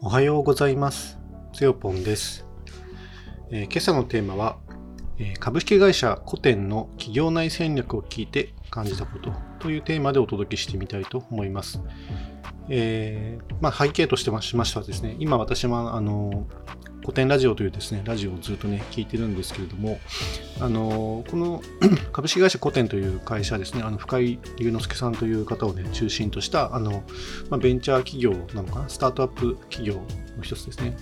おはようございます。つよぽんです、えー今朝のテーマは、えー株式会社古典の企業内戦略を聞いて感じたことというテーマでお届けしてみたいと思います。えーまあ、背景としてしましてはですね、今私はあの古典ラジオというですね、ラジオをずっとね、聞いてるんですけれども、あのこの 株式会社コテンという会社ですね、あの深井龍之介さんという方をね、中心とした、あの、まあ、ベンチャー企業なのかな、スタートアップ企業の一つですね。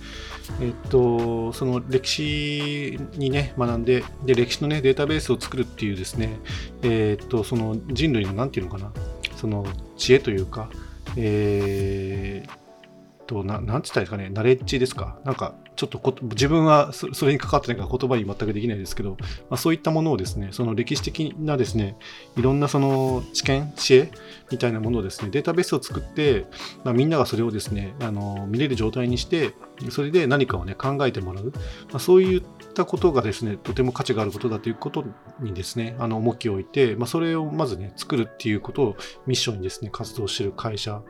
えっと、その歴史にね、学んで、で、歴史のね、データベースを作るっていうですね、えっと、その人類の、なんていうのかな、その知恵というか、えーと、ななんて言ったですかね、ナレッジですか。なんか、ちょっとこ自分はそれに関わってないから言葉に全くできないですけど、まあ、そういったものをですね、その歴史的なですね、いろんなその知見、知恵みたいなものをですね、データベースを作って、まあ、みんながそれをですね、あの見れる状態にして、それで何かをね、考えてもらう。まあ、そういったことがですね、とても価値があることだということにですね、あの重きを置いて、まあ、それをまずね、作るっていうことをミッションにですね、活動している会社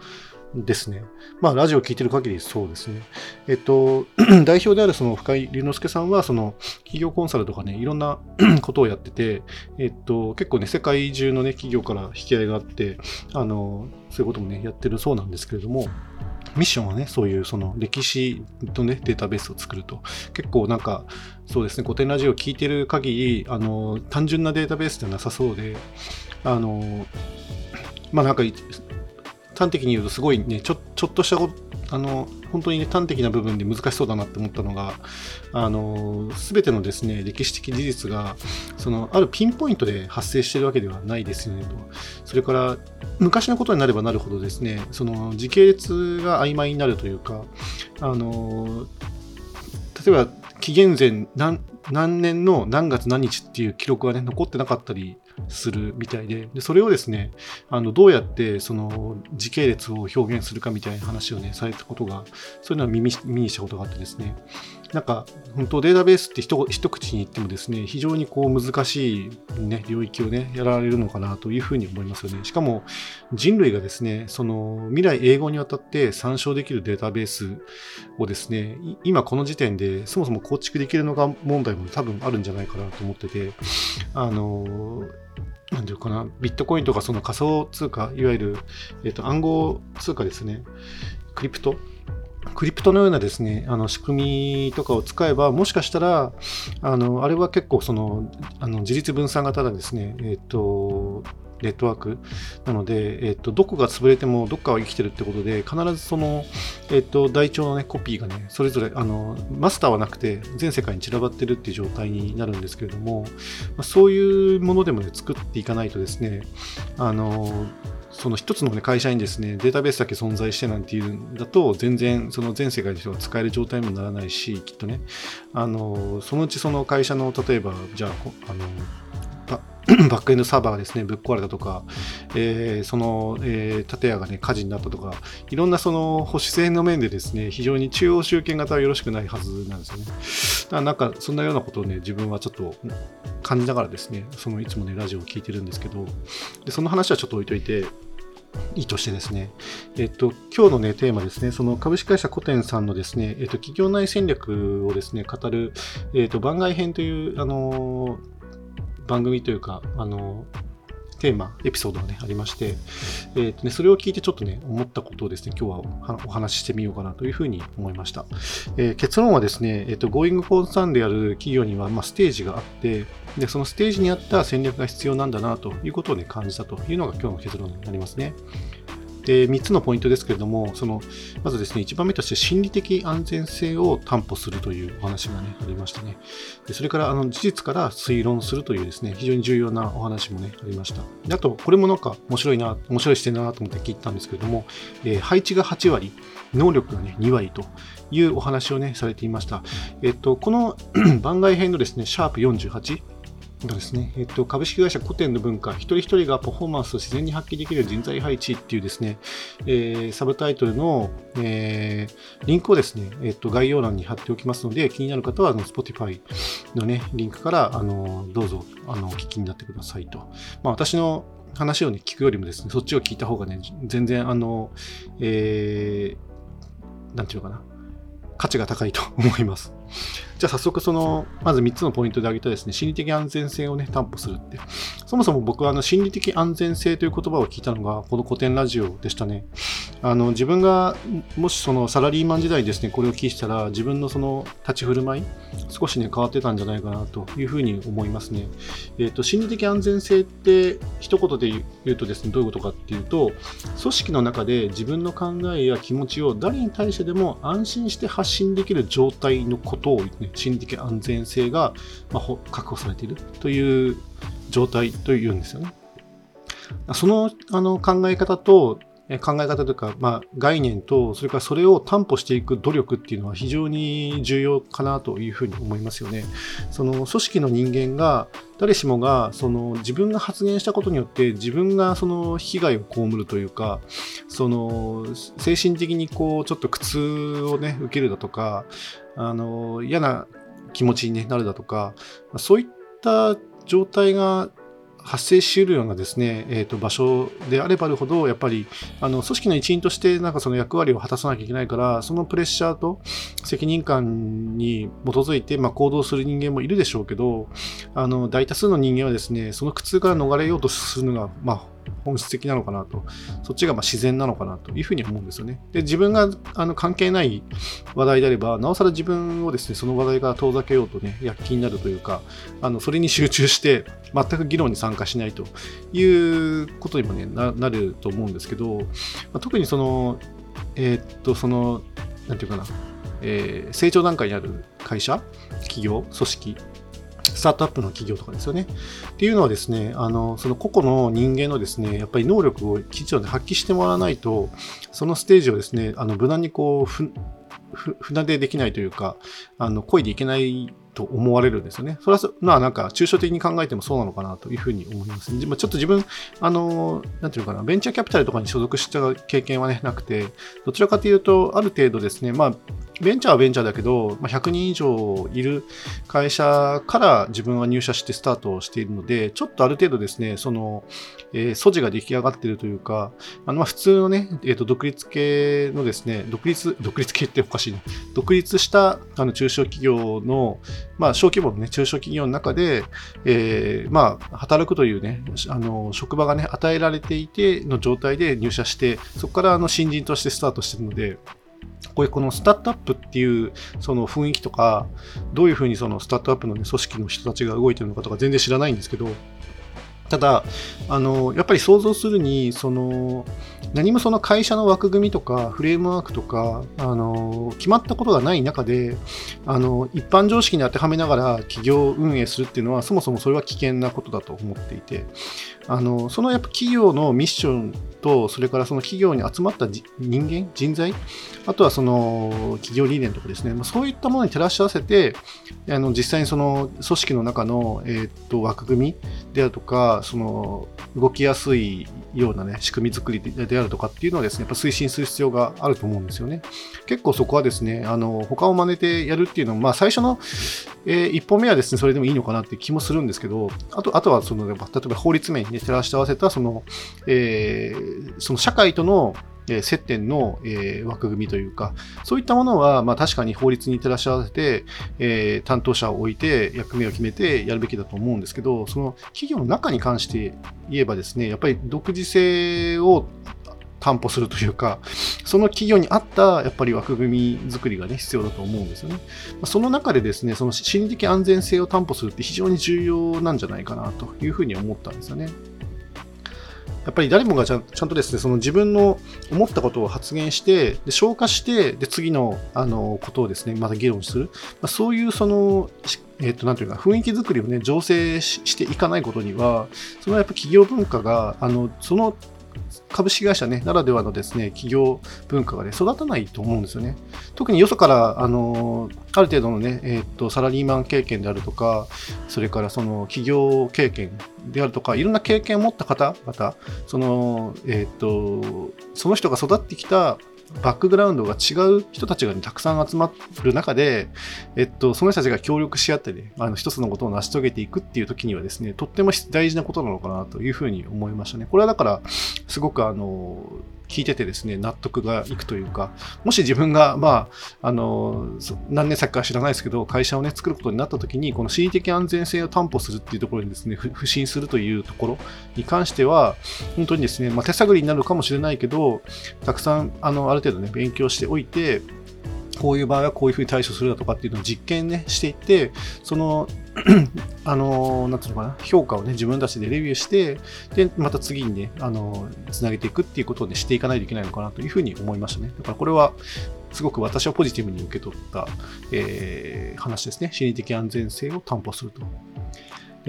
ですね。まあ、ラジオを聞いてる限りそうですね。えっと、代表であるその深井龍之介さんは、その企業コンサルとかね、いろんな ことをやってて、えっと、結構ね、世界中のね、企業から引き合いがあって、あの、そういうこともね、やってるそうなんですけれども、ミッションはね、そういうその歴史とね、データベースを作ると。結構なんか、そうですね、古典ラジオを聞いてる限り、あの、単純なデータベースではなさそうで、あの、まあなんか、端的に言うとすごいね、ちょちょっとしたことあの本当に、ね、端的な部分で難しそうだなって思ったのが、あの全てのですね歴史的事実がそのあるピンポイントで発生しているわけではないですよねと。それから昔のことになればなるほどですねその時系列が曖昧になるというか、あの例えば紀元前何何年の何月何日っていう記録がね残ってなかったりするみたいで、でそれをですね、あのどうやってその時系列を表現するかみたいな話をね、されたことが、そういうのは耳耳にしたことがあってですね、なんか本当データベースって一口に言ってもですね、非常にこう難しい、ね、領域をね、やられるのかなというふうに思いますよね。しかも人類がですね、その未来永劫にわたって参照できるデータベースをですね、今この時点でそもそも構築できるのか問題も多分あるんじゃないかなと思ってて、あのなんていうかな、ビットコインとかその仮想通貨、いわゆる、えっと暗号通貨ですね、クリプト。クリプトのようなですね、あの仕組みとかを使えば、もしかしたら、あのあれは結構その、あの自立分散型だですね、えっと、ネットワークなので、えっと、どこが潰れてもどっかは生きてるってことで、必ずその、えっと、台帳の、ね、コピーがね、それぞれあのマスターはなくて、全世界に散らばってるっていう状態になるんですけれども、ま、そういうものでもね、作っていかないとですね、あのその一つの、ね、会社にですね、データベースだけ存在してなんていうんだと、全然その全世界の人が使える状態にもならないし、きっとね、あのそのうちその会社の、例えば、じゃあ、あの バックエンドサーバーがですね、ぶっ壊れたとか、えーその、えー建屋がね、火事になったとか、いろんなその保守性の面でですね、非常に中央集権型はよろしくないはずなんですよね。だからなんか、そんなようなことをね、自分はちょっと感じながらですね、そのいつもね、ラジオを聞いてるんですけど、でその話はちょっと置いといて、いいとしてですね、えっと、今日のね、テーマですね、その株式会社コテンさんのですね、えっと、企業内戦略をですね、語る、えっと、番外編という、あのー番組というか、あのテーマ、エピソードがね、ありまして、えーとね、それを聞いてちょっとね、思ったことをですね、今日はお話ししてみようかなというふうに思いました。えー結論はですね、えっ、と、Going for Sun である企業には、まあ、ステージがあって、で、そのステージに合った戦略が必要なんだなということをね、感じたというのが今日の結論になりますね。で、3つのポイントですけれども、その、まずですね、1番目として心理的安全性を担保するというお話がね、ありましたね。でそれから、あの、事実から推論するというですね、非常に重要なお話もね、ありました。であと、これもなんか面白いな、面白い視点だなと思って聞いたんですけれども、えー配置が8割、能力がね、2割というお話をね、されていました。えっと、この 番外編のですね、シャープ48、がですね、えっと、株式会社古典の文化、一人一人がパフォーマンスを自然に発揮できる人材配置っていうですね、えーサブタイトルの、えーリンクをですね、えっと、概要欄に貼っておきますので、気になる方はあの Spotify のね、リンクから、あの、どうぞ、あの、お聞きになってくださいと。まあ、私の話をね、聞くよりもですね、そっちを聞いた方がね、全然、あの、えーなんていうのかな、価値が高いと思います。じゃあ早速その、まず3つのポイントで挙げたですね、心理的安全性をね、担保するって。そもそも僕はあの心理的安全性という言葉を聞いたのが、この古典ラジオでしたね。あの、自分が、もしそのサラリーマン時代ですね、これを聞いたら、自分のその立ち振る舞い、少しね、変わってたんじゃないかなというふうに思いますね。えっ、ー、と、心理的安全性って、一言で言うとですね、どういうことかっていうと、組織の中で自分の考えや気持ちを誰に対してでも安心して発信できる状態のことを、ね、心理的安全性が、まあ、確保されているという状態というんですよね。そのあの考え方と考え方というか、まあ、概念と、それからそれを担保していく努力っていうのは非常に重要かなというふうに思いますよね。その組織の人間が、誰しもがその自分が発言したことによって自分がその被害を被るというか、その精神的にこうちょっと苦痛をね、受けるだとか、あの嫌な気持ちになるだとか、そういった状態が発生しうるようなですね、えー、と場所であればあるほど、やっぱりあの組織の一員としてなんかその役割を果たさなきゃいけないから、そのプレッシャーと責任感に基づいて、まあ、行動する人間もいるでしょうけど、あの大多数の人間はですね、その苦痛から逃れようとするのが、まあ、本質的なのかなと、そっちがま自然なのかなというふうに思うんですよね。で、自分があの関係ない話題であれば、なおさら自分をですね、その話題から遠ざけようとね、躍起になるというか、あのそれに集中して、全く議論に参加しないということにもね、ななると思うんですけど、まあ、特にその、えー、っと、その、なんていうかな、えー、成長段階にある会社、企業、組織スタートアップの企業とかですよね。っていうのはですね、あの、その個々の人間のですね、やっぱり能力をきちんと発揮してもらわないと、そのステージをですね、あの、無難にこう、ふ、船出できないというか、あの、漕いでいけないと思われるんですよね。それは、まあなんか、抽象的に考えてもそうなのかなというふうに思います、ね。ちょっと自分、あの、なんていうかな、ベンチャーキャピタルとかに所属した経験はね、なくて、どちらかというと、ある程度ですね、まあ、ベンチャーはベンチャーだけど、まあ、100人以上いる会社から自分は入社してスタートしているので、ちょっとある程度ですね、その、えー、素地が出来上がっているというか、あのまあ普通のね、えーと、独立系のですね、独立、独立系っておかしいね、独立したあの中小企業の、まあ、小規模のね、中小企業の中で、えー、まあ、働くというね、あの、職場がね、与えられていての状態で入社して、そこからあの新人としてスタートしているので、こういうこのスタートアップっていうその雰囲気とか、どういうふうにそのスタートアップの、ね、組織の人たちが動いてるのかとか全然知らないんですけど、ただ、あの、やっぱり想像するに、その、何もその会社の枠組みとか、フレームワークとか、あの、決まったことがない中で、あの、一般常識に当てはめながら企業運営するっていうのは、そもそもそれは危険なことだと思っていて、あの、そのやっぱ企業のミッションと、それからその企業に集まった人間、人材、あとはその企業理念とかですね、まあ、そういったものに照らし合わせて、あの実際にその組織の中の、えー、っと枠組みであるとか、その動きやすいような、ね、仕組み作りであるとかっていうのはですね、やっぱ推進する必要があると思うんですよね。結構そこはですね、あの他を真似てやるっていうのは、まあ、最初の、えー、一歩目はですね、それでもいいのかなって気もするんですけど、あとあとはその、例えば法律面に、ね、照らし合わせたその、えー、その社会との接点の、え枠組みというか、そういったものは、まあ、確かに法律に照らし合わせて、え担当者を置いて役目を決めてやるべきだと思うんですけど、その企業の中に関して言えばですね、やっぱり独自性を担保するというか、その企業に合ったやっぱり枠組み作りがね、必要だと思うんですよね。その中でですね、その心理的安全性を担保するって非常に重要なんじゃないかなというふうに思ったんですよね。やっぱり誰もがちゃんとですね、その自分の思ったことを発言して、で消化して、で次のあのことをですね、また議論する。まあ、そういうその、えっ、ー、と、なんていうか、雰囲気作りをね、醸成していかないことには、そのやっぱ企業文化が、あの、その株式会社、ね、ならではのですね企業文化が、ね、育たないと思うんですよね。特によそからあのある程度の、ねえー、っとサラリーマン経験であるとか、それからその企業経験であるとか、いろんな経験を持った方々、その,、えー、っとその人が育ってきたバックグラウンドが違う人たちが、ね、たくさん集まる中で、えっと、その人たちが協力し合ってね、あの一つのことを成し遂げていくっていう時にはですね、とっても大事なことなのかなというふうに思いましたね。これはだから、すごくあの、聞いててですね、納得がいくというか、もし自分が、まあ、あの、何年先か知らないですけど、会社をね、作ることになった時に、この心理的安全性を担保するっていうところにですね、不信するというところに関しては、本当にですね、まあ、手探りになるかもしれないけど、たくさん、あの、ある程度ね、勉強しておいて、こういう場合はこういうふうに対処するだとかっていうのを実験ね、していって、その、あの、なんていうのかな、評価をね、自分たちでレビューして、で、また次にね、あの、つなげていくっていうことをね、していかないといけないのかなというふうに思いましたね。だからこれは、すごく私はポジティブに受け取った、えー、話ですね。心理的安全性を担保すると。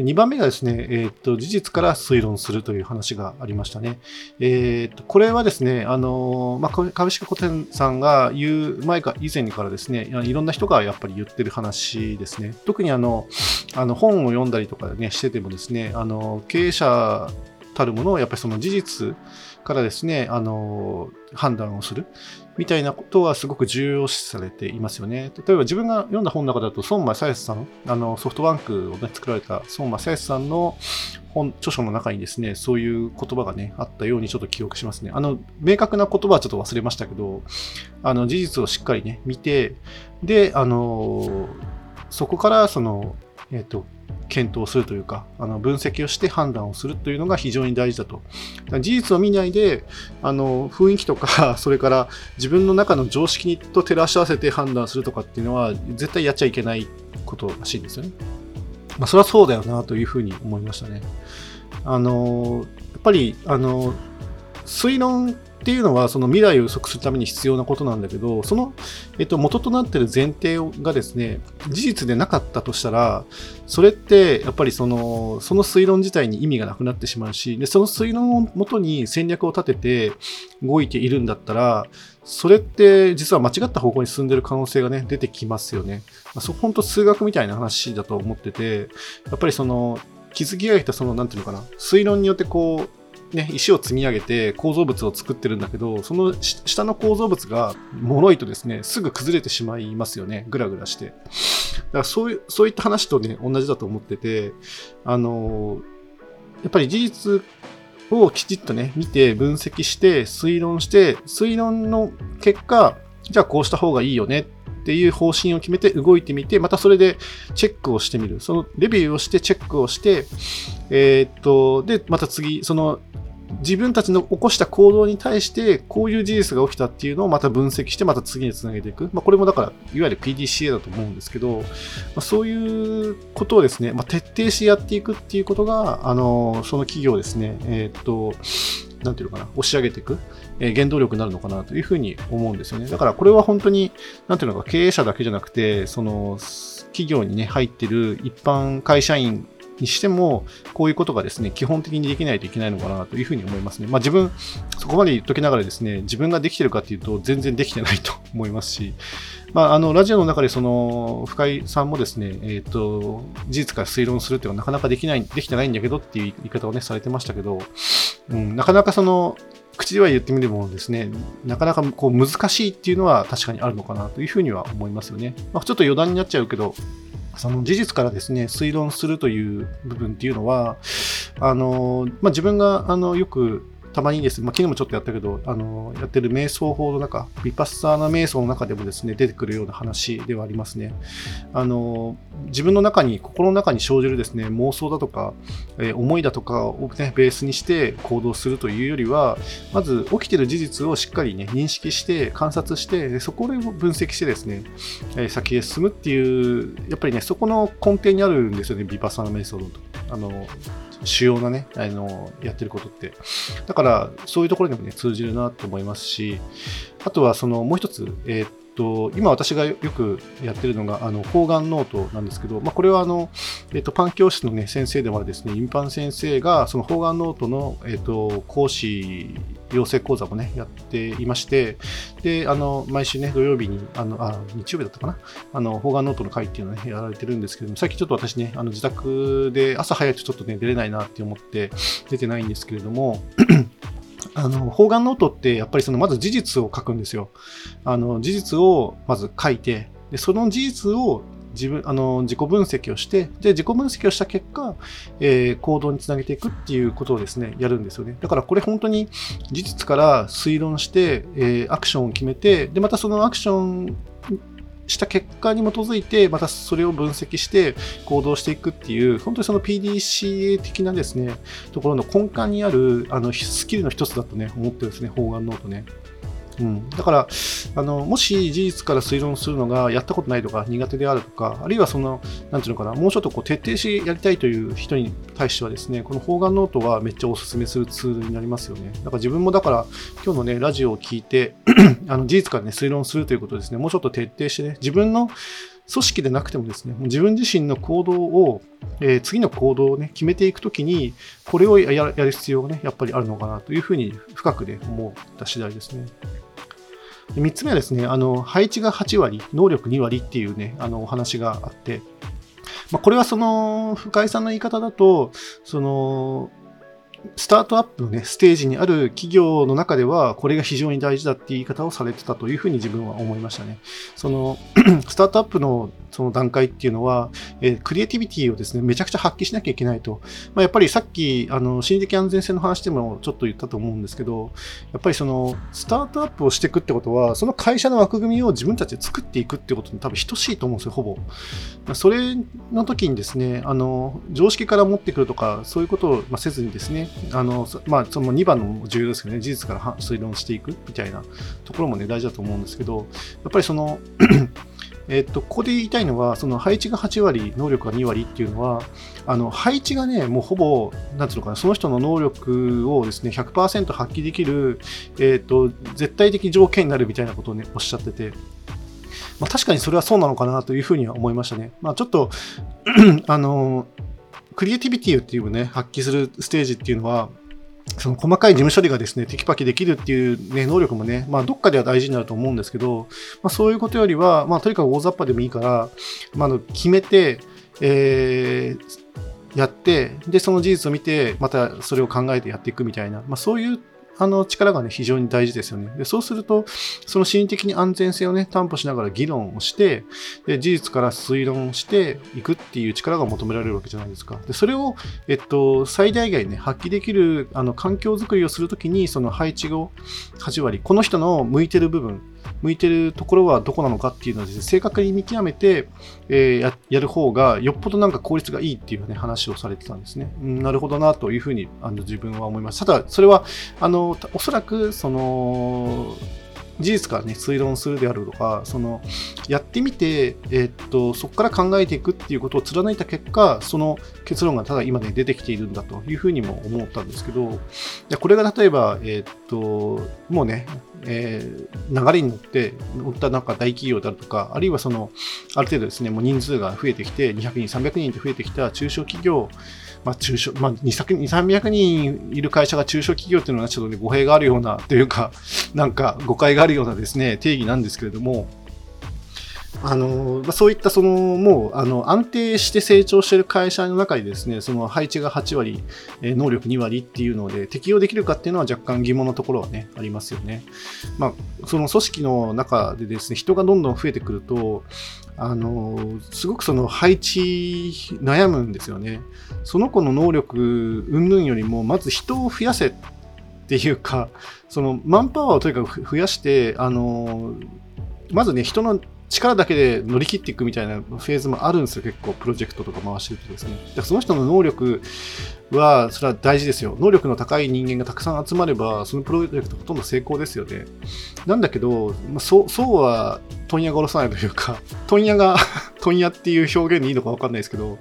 2番目がですね、えー、っと、事実から推論するという話がありましたね。えー、っと、これはですね、あの、まあ、株式古典さんが言う前か、以前からですね、いろんな人がやっぱり言ってる話ですね。特にあの、あの本を読んだりとかね、しててもですね、あの、経営者たるものをやっぱりその事実からですね、あの、判断をするみたいなことはすごく重要視されていますよね。例えば自分が読んだ本の中だと、孫正康さん、あのソフトバンクを、ね、作られた孫正康さんの本、著書の中にですね、そういう言葉がね、あったようにちょっと記憶しますね。あの、明確な言葉はちょっと忘れましたけど、あの、事実をしっかりね、見て、で、あの、そこからその、えっ、ー、と、検討するというか、あの分析をして判断をするというのが非常に大事だと。事実を見ないで、あの雰囲気とか、それから自分の中の常識と照らし合わせて判断するとかっていうのは、絶対やっちゃいけないことらしいんですよね。まあ、それはそうだよなというふうに思いましたね。あのやっぱり、あの推論っていうのはその未来を予測するために必要なことなんだけど、その、えっと、元となっている前提がですね、事実でなかったとしたら、それってやっぱりその、その推論自体に意味がなくなってしまうし、でその推論をもとに戦略を立てて動いているんだったら、それって実は間違った方向に進んでる可能性がね、出てきますよね。まあ、そ本当数学みたいな話だと思ってて、やっぱりその、気づきがいたその、なんていうのかな、推論によってこう、ね、石を積み上げて構造物を作ってるんだけど、その下の構造物が脆いとですね、すぐ崩れてしまいますよね。ぐらぐらして。だからそういう、そういった話とね、同じだと思ってて、あの、やっぱり事実をきちっとね、見て分析して推論して、推論の結果、じゃあこうした方がいいよねっていう方針を決めて動いてみて、またそれでチェックをしてみる。そのレビューをしてチェックをして、えー、っと、で、また次、その自分たちの起こした行動に対してこういう事実が起きたっていうのをまた分析してまた次につなげていく。まあ、これもだからいわゆる PDCA だと思うんですけど、まあ、そういうことをですね、まあ、徹底してやっていくっていうことが、あの、その企業ですね、えー、っと、なんていうのかな、押し上げていく、えー、原動力になるのかなというふうに思うんですよね。だからこれは本当に、なんていうのか、経営者だけじゃなくて、その、企業にね、入ってる一般会社員にしても、こういうことがですね、基本的にできないといけないのかなというふうに思いますね。まあ自分、そこまで言っときながらですね、自分ができてるかっていうと、全然できてないと思いますし、まあ、あの、ラジオの中でその、深井さんもですね、えっ、ー、と、事実から推論するっていうのはなかなかできない、できてないんだけどっていう言い方をね、されてましたけど、うん、なかなかその、口では言ってみてもですね、なかなかこう難しいっていうのは確かにあるのかなというふうには思いますよね。まあ、ちょっと余談になっちゃうけど、その事実からですね、推論するという部分っていうのは、あの、まあ、自分があのよくたまにですね、まあ、昨日もちょっとやったけど、あの、やってる瞑想法の中、ビパッサーナ瞑想の中でもですね、出てくるような話ではありますね。あの、自分の中に、心の中に生じるですね、妄想だとか、えー、思いだとかをね、ベースにして行動するというよりは、まず起きてる事実をしっかりね、認識して、観察して、そこを分析してですね、えー、先へ進むっていう、やっぱりね、そこの根底にあるんですよね、ビパッサーナ瞑想の。あの、主要なね、あの、やってることって。だから、そういうところにもね、通じるなと思いますし、あとは、その、もう一つ、えー、っと、今私がよくやってるのが、あの、方眼ノートなんですけど、まあ、これはあの、えっと、パン教室のね、先生でもあるですね、インパ先生が、その方眼ノートの、えっと、講師養成講座もね、やっていまして、で、あの、毎週ね、土曜日に、あの、あ、日曜日だったかな、あの、方眼ノートの会っていうのをね、やられてるんですけども、最近ちょっと私ね、あの、自宅で朝早くちょっとね、出れないなって思って出てないんですけれども、あの、方眼ノートってやっぱりそのまず事実を書くんですよ。あの、事実をまず書いて、でその事実を自分、あの、自己分析をして、で、自己分析をした結果、えー、行動につなげていくっていうことをですね、やるんですよね。だからこれ本当に事実から推論して、えー、アクションを決めて、で、またそのアクションした結果に基づいて、またそれを分析して行動していくっていう、本当にその PDCA 的なですね、ところの根幹にあるあのスキルの一つだとね、思ってるんですね、方眼ノートね。うん、だからあの、もし事実から推論するのがやったことないとか苦手であるとか、あるいはその、なんていうのかな、もうちょっとこう徹底してやりたいという人に対してはですね、この方眼ノートはめっちゃおすすめするツールになりますよね。だから自分もだから、今日のね、ラジオを聞いて あの事実からね、推論するということですね、もうちょっと徹底してね、自分の組織でなくてもですね、自分自身の行動を、えー、次の行動をね、決めていくときに、これをやる必要がね、やっぱりあるのかなというふうに深くね、思った次第ですね。3つ目はですね、あの配置が8割、能力2割っていうね、あのお話があって、まあ、これはその深井さんの言い方だと、そのスタートアップの、ね、ステージにある企業の中では、これが非常に大事だっていう言い方をされてたというふうに自分は思いましたね。その スタートアップのその段階っていうのは、えー、クリエイティビティをですね、めちゃくちゃ発揮しなきゃいけないと。まあ、やっぱりさっき、あの、心理的安全性の話でもちょっと言ったと思うんですけど、やっぱりその、スタートアップをしていくってことは、その会社の枠組みを自分たちで作っていくってことに多分等しいと思うんですよ、ほぼ。ま、それの時にですね、あの、常識から持ってくるとか、そういうことをせずにですね、あの、まあ、その2番の重要ですけどね、事実から推論していくみたいなところもね、大事だと思うんですけど、やっぱりそのえっと、ここで言いたいのは、その配置が8割、能力が2割っていうのは、あの配置がね、もうほぼ、なんていうのかな、その人の能力をですね、100%発揮できる、えっと、絶対的条件になるみたいなことをね、おっしゃってて、まあ、確かにそれはそうなのかなというふうには思いましたね。まあ、ちょっと あの、クリエイティビティっていうね、発揮するステージっていうのは、その細かい事務処理がですね、テキパキできるっていう、ね、能力もね、まあ、どっかでは大事になると思うんですけど、まあ、そういうことよりは、まあ、とにかく大雑把でもいいから、まあ、の決めて、えー、やって、で、その事実を見て、またそれを考えてやっていくみたいな、まあ、そういうあの力がね、非常に大事ですよね。でそうすると、その心理的に安全性をね、担保しながら議論をして、で事実から推論していくっていう力が求められるわけじゃないですか。でそれを、えっと、最大限ね、発揮できるあの環境づくりをするときに、その配置を8割、この人の向いてる部分、向いてるところはどこなのかっていうのを、正確に見極めて、えー、ややる方がよっぽどなんか効率がいいっていう、ね、話をされてたんですね。うん、なるほどなというふうにあの自分は思います。ただ、それはあのおそらくその事実からね、推論するであるとか、その、やってみて、えー、っと、そこから考えていくっていうことを貫いた結果、その結論がただ今で出てきているんだというふうにも思ったんですけど、これが例えば、えー、っと、もうね、えー、流れに乗って、乗ったなんか大企業だとか、あるいはその、ある程度ですね、もう人数が増えてきて、200人、300人って増えてきた中小企業まあ、中小、まあ、2、300人いる会社が中小企業というのはちょっとね、語弊があるような、というか、なんか誤解があるようなですね、定義なんですけれども、あのそういったそのもうあの安定して成長している会社の中にですねその配置が8割、能力2割っていうので適用できるかっていうのは若干疑問なところはねありますよね。まあ、その組織の中でですね人がどんどん増えてくるとあのすごくその配置悩むんですよね。その子の能力云々よりもまず人を増やせっていうかそのマンパワーをとにかく増やしてあのまずね人の力だけで乗り切っていくみたいなフェーズもあるんですよ、結構、プロジェクトとか回してるとですね。だからその人の能力は、それは大事ですよ。能力の高い人間がたくさん集まれば、そのプロジェクトほとんど成功ですよね。なんだけど、まあ、そそうは問屋が下ろさないというか、問屋が 問屋っていう表現でいいのか分かんないですけど、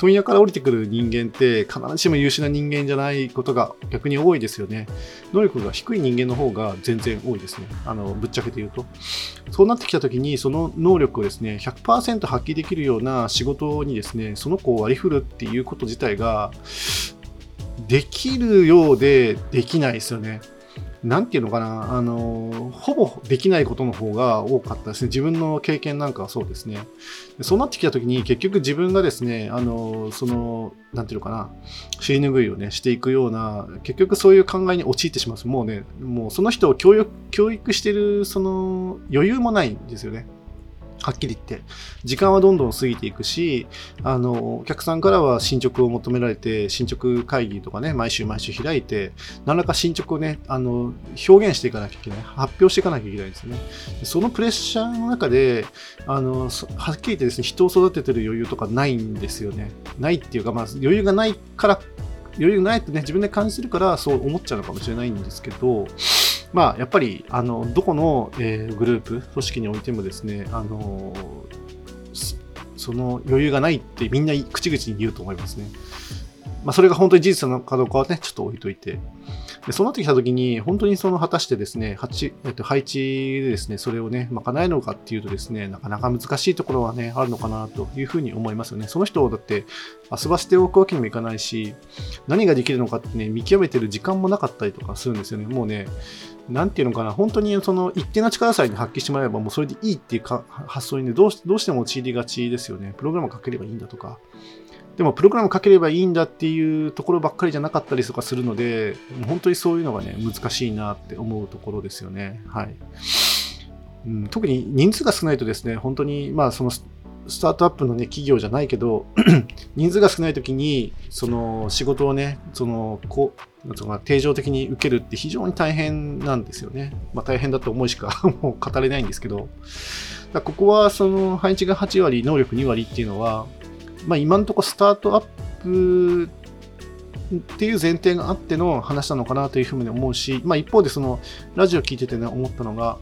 問屋から降りてくる人間って必ずしも優秀な人間じゃないことが逆に多いですよね。能力が低い人間の方が全然多いですね。あの、ぶっちゃけて言うと。そうなってきた時に、その能力をですね、100%発揮できるような仕事にですね、その子を割り振るっていうこと自体が、できるようでできないですよね。なんていうのかな、あの、ほぼできないことの方が多かったですね。自分の経験なんかはそうですね。そうなってきたときに、結局自分がですね、あの、その、なんていうのかな、尻拭いをね、していくような、結局そういう考えに陥ってしまう。もうね、もうその人を教育教育してる、その、余裕もないんですよね。はっきり言って。時間はどんどん過ぎていくし、あの、お客さんからは進捗を求められて、進捗会議とかね、毎週毎週開いて、何らか進捗をね、あの、表現していかなきゃいけない。発表していかなきゃいけないんですね。そのプレッシャーの中で、あの、はっきり言ってですね、人を育ててる余裕とかないんですよね。ないっていうか、まあ、余裕がないから余裕ないってね、自分で感じてるからそう思っちゃうのかもしれないんですけど、まあ、やっぱり、あの、どこの、えー、グループ、組織においてもですね、あの、その余裕がないってみんな口々に言うと思いますね。まあ、それが本当に事実なのかどうかはね、ちょっと置いといて。でそうなってきたときに、本当にその果たしてですね、えっと、配置でですね、それをね、賄えるのかっていうとですね、なかなか難しいところはね、あるのかなというふうに思いますよね。その人をだって遊ばせておくわけにもいかないし、何ができるのかってね、見極めてる時間もなかったりとかするんですよね。もうね、なんていうのかな、本当にその一定の力さえに発揮してもらえばもうそれでいいっていうか発想にね、どうどうしても陥りがちですよね。プログラムをかければいいんだとか。でも、プログラムかければいいんだっていうところばっかりじゃなかったりとかするので、本当にそういうのがね、難しいなって思うところですよね。はい。うん、特に人数が少ないとですね、本当に、まあ、そのスタートアップのね、企業じゃないけど、人数が少ないときに、その仕事をね、その、こう、なんか定常的に受けるって非常に大変なんですよね。まあ大変だと思いしか もう語れないんですけど、ここはその配置が8割、能力2割っていうのは、まあ、今のところスタートアップっていう前提があっての話なのかなというふうに思うし、まあ、一方でそのラジオ聞いててね思ったのが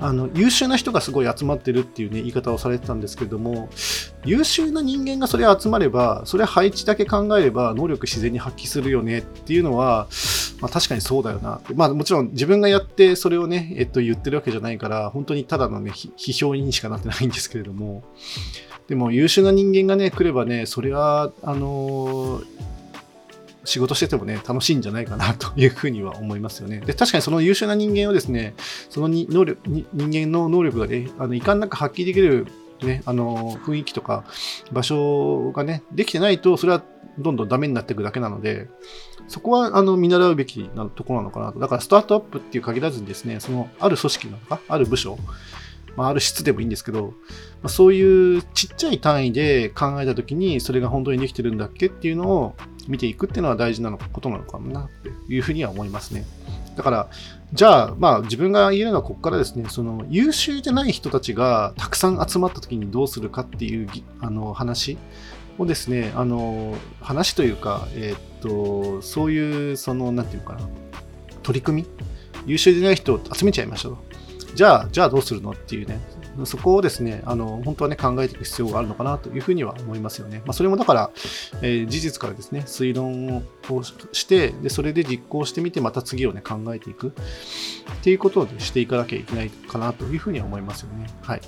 あの優秀な人がすごい集まってるっていう、ね、言い方をされてたんですけれども優秀な人間がそれ集まればそれ配置だけ考えれば能力自然に発揮するよねっていうのは、まあ、確かにそうだよなって、まあ、もちろん自分がやってそれをね、えっと、言ってるわけじゃないから本当にただのね 批評にしかなってないんですけれどもでも優秀な人間がね、来ればね、それは、あの、仕事しててもね、楽しいんじゃないかなというふうには思いますよね。で、確かにその優秀な人間をですね、その能力人間の能力がね、あの遺憾なく発揮できるね、あの、雰囲気とか場所がね、できてないと、それはどんどんダメになっていくだけなので、そこは、あの、見習うべきなところなのかなと。だから、スタートアップっていう限らずにですね、その、ある組織なのか、ある部署、まあ、ある質でもいいんですけど、まあ、そういうちっちゃい単位で考えたときに、それが本当にできてるんだっけっていうのを見ていくっていうのは大事なことなのかもなっていうふうには思いますね。だから、じゃあ、まあ自分が言えるのはここからですね、その優秀じゃない人たちがたくさん集まった時にどうするかっていうあの話をですね、あの、話というか、えー、っと、そういう、その、なんていうかな、取り組み？優秀じゃない人を集めちゃいましょう。じゃあ、じゃあどうするのっていうね、そこをですね、あの、本当はね、考えていく必要があるのかなというふうには思いますよね。まあ、それもだから、えー、事実からですね、推論をして、で、それで実行してみて、また次をね、考えていくっていうことを、していかなきゃいけないかなというふうには思いますよね。はい。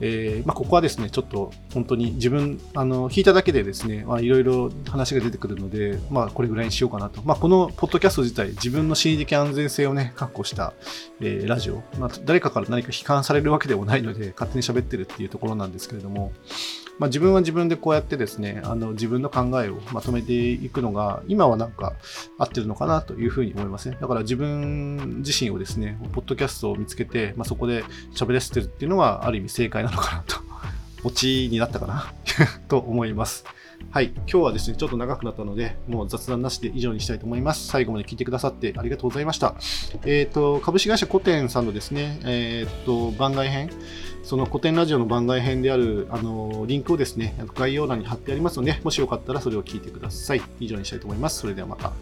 えーまあ、ここはですね、ちょっと本当に自分、あの、弾いただけでですね、まあ、いろいろ話が出てくるので、まあ、これぐらいにしようかなと。まあ、このポッドキャスト自体、自分の心理的安全性をね、確保した、えー、ラジオ。まあ、誰かから何か批判されるわけでもないので、勝手に喋ってるっていうところなんですけれども、まあ、自分は自分でこうやってですね、あの自分の考えをまとめていくのが、今はなんか合ってるのかなというふうに思いますね。だから自分自身をですね、ポッドキャストを見つけて、まあ、そこで喋らせてるっていうのは、ある意味正解なのかなと、オチになったかな と思います。はい。今日はですね、ちょっと長くなったので、もう雑談なしで以上にしたいと思います。最後まで聞いてくださってありがとうございました。えっ、ー、と、株式会社コテンさんのですね、えっ、ー、と、番外編、その古典ラジオの番外編であるあのリンクをですね、概要欄に貼ってありますので、もしよかったらそれを聞いてください。以上にしたいと思います。それではまた。